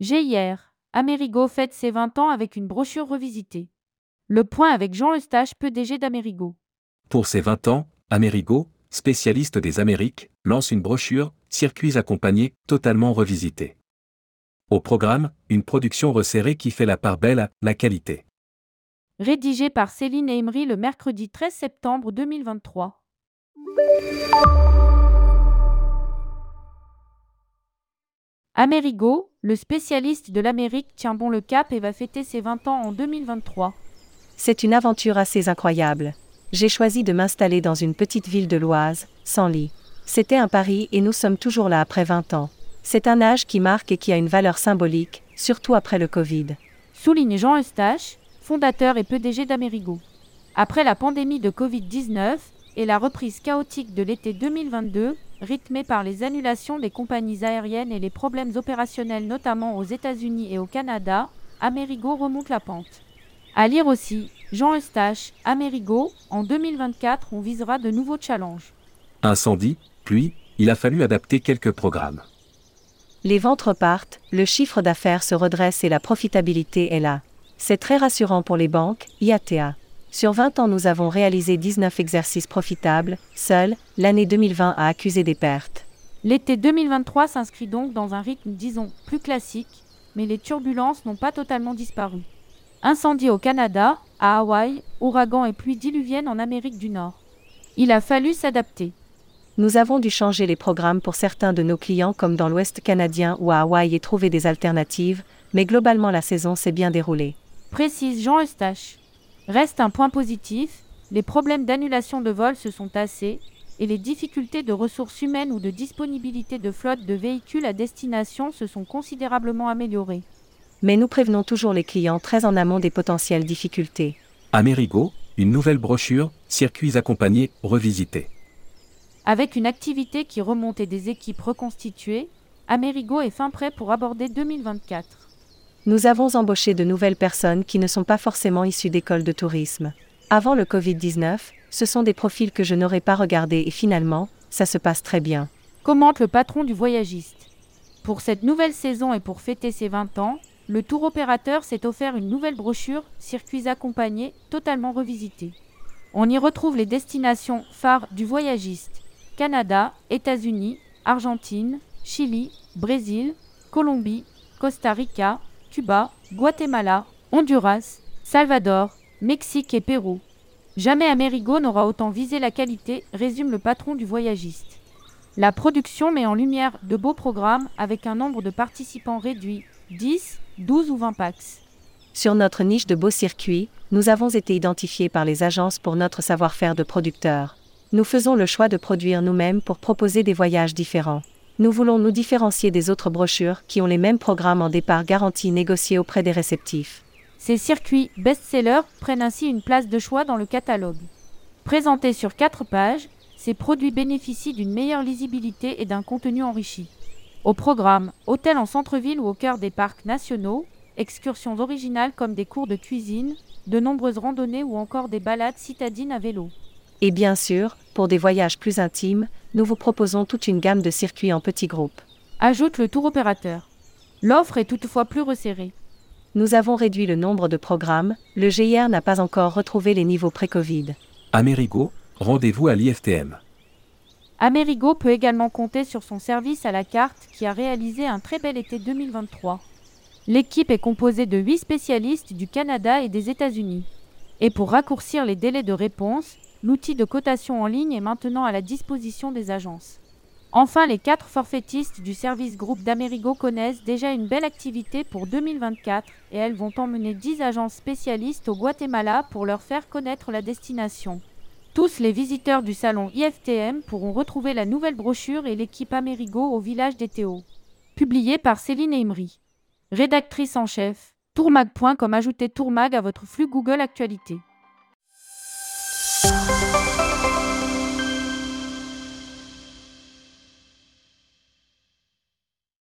GIR, Amerigo fête ses 20 ans avec une brochure revisitée. Le point avec Jean Eustache, PDG d'Amerigo. Pour ses 20 ans, Amerigo, spécialiste des Amériques, lance une brochure, Circuits accompagnés, totalement revisitée. Au programme, une production resserrée qui fait la part belle à la qualité. Rédigé par Céline Emery le mercredi 13 septembre 2023. Amerigo, le spécialiste de l'Amérique, tient bon le cap et va fêter ses 20 ans en 2023. C'est une aventure assez incroyable. J'ai choisi de m'installer dans une petite ville de l'Oise, sans lit. C'était un pari et nous sommes toujours là après 20 ans. C'est un âge qui marque et qui a une valeur symbolique, surtout après le Covid. Souligne Jean Eustache, fondateur et PDG d'Amerigo. Après la pandémie de Covid-19 et la reprise chaotique de l'été 2022, rythmée par les annulations des compagnies aériennes et les problèmes opérationnels notamment aux États-Unis et au Canada, Amerigo remonte la pente. À lire aussi, Jean Eustache, Amerigo, en 2024 on visera de nouveaux challenges. Incendie, pluie, il a fallu adapter quelques programmes. Les ventes repartent, le chiffre d'affaires se redresse et la profitabilité est là. C'est très rassurant pour les banques, IATA. Sur 20 ans, nous avons réalisé 19 exercices profitables, seul, l'année 2020 a accusé des pertes. L'été 2023 s'inscrit donc dans un rythme, disons, plus classique, mais les turbulences n'ont pas totalement disparu. Incendie au Canada, à Hawaï, ouragans et pluies diluviennes en Amérique du Nord. Il a fallu s'adapter. Nous avons dû changer les programmes pour certains de nos clients comme dans l'Ouest canadien ou à Hawaï et trouver des alternatives, mais globalement la saison s'est bien déroulée. Précise Jean Eustache. Reste un point positif, les problèmes d'annulation de vol se sont tassés et les difficultés de ressources humaines ou de disponibilité de flotte de véhicules à destination se sont considérablement améliorées. Mais nous prévenons toujours les clients très en amont des potentielles difficultés. Amerigo, une nouvelle brochure, circuits accompagnés, revisités. Avec une activité qui remonte et des équipes reconstituées, Amerigo est fin prêt pour aborder 2024. Nous avons embauché de nouvelles personnes qui ne sont pas forcément issues d'écoles de tourisme. Avant le Covid-19, ce sont des profils que je n'aurais pas regardés et finalement, ça se passe très bien. Commente le patron du voyagiste. Pour cette nouvelle saison et pour fêter ses 20 ans, le tour opérateur s'est offert une nouvelle brochure, circuits accompagnés, totalement revisitée. On y retrouve les destinations phares du voyagiste Canada, États-Unis, Argentine, Chili, Brésil, Colombie, Costa Rica, Cuba, Guatemala, Honduras, Salvador, Mexique et Pérou. Jamais Amerigo n'aura autant visé la qualité, résume le patron du voyagiste. La production met en lumière de beaux programmes avec un nombre de participants réduit, 10, 12 ou 20 packs. Sur notre niche de beaux circuits, nous avons été identifiés par les agences pour notre savoir-faire de producteurs. Nous faisons le choix de produire nous-mêmes pour proposer des voyages différents. Nous voulons nous différencier des autres brochures qui ont les mêmes programmes en départ garantis négociés auprès des réceptifs. Ces circuits best-sellers prennent ainsi une place de choix dans le catalogue. Présentés sur quatre pages, ces produits bénéficient d'une meilleure lisibilité et d'un contenu enrichi. Au programme, hôtel en centre-ville ou au cœur des parcs nationaux, excursions originales comme des cours de cuisine, de nombreuses randonnées ou encore des balades citadines à vélo. Et bien sûr, pour des voyages plus intimes, nous vous proposons toute une gamme de circuits en petits groupes. Ajoute le tour opérateur. L'offre est toutefois plus resserrée. Nous avons réduit le nombre de programmes, le GIR n'a pas encore retrouvé les niveaux pré-Covid. Amerigo, rendez-vous à l'IFTM. Amerigo peut également compter sur son service à la carte qui a réalisé un très bel été 2023. L'équipe est composée de 8 spécialistes du Canada et des États-Unis. Et pour raccourcir les délais de réponse, l'outil de cotation en ligne est maintenant à la disposition des agences. Enfin, les quatre forfaitistes du service groupe d'Amerigo connaissent déjà une belle activité pour 2024 et elles vont emmener 10 agences spécialistes au Guatemala pour leur faire connaître la destination. Tous les visiteurs du salon IFTM pourront retrouver la nouvelle brochure et l'équipe Amerigo au village des Théo. Publié par Céline Emery. Rédactrice en chef. Tourmag.com ajoutez Tourmag à votre flux Google Actualité.